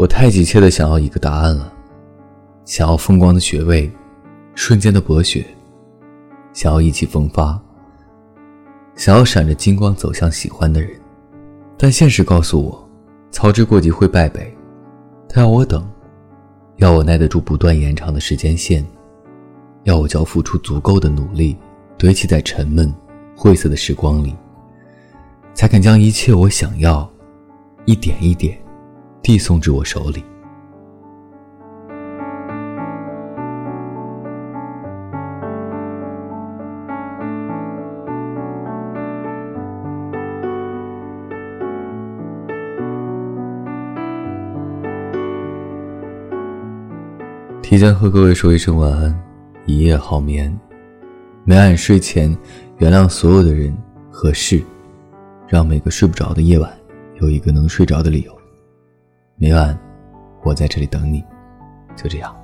我太急切的想要一个答案了，想要风光的学位，瞬间的博学，想要意气风发，想要闪着金光走向喜欢的人，但现实告诉我，操之过急会败北。他要我等，要我耐得住不断延长的时间线，要我交付出足够的努力，堆砌在沉闷、晦涩的时光里，才肯将一切我想要，一点一点。递送至我手里。提前和各位说一声晚安，一夜好眠。每晚睡前，原谅所有的人和事，让每个睡不着的夜晚有一个能睡着的理由。每晚，我在这里等你，就这样。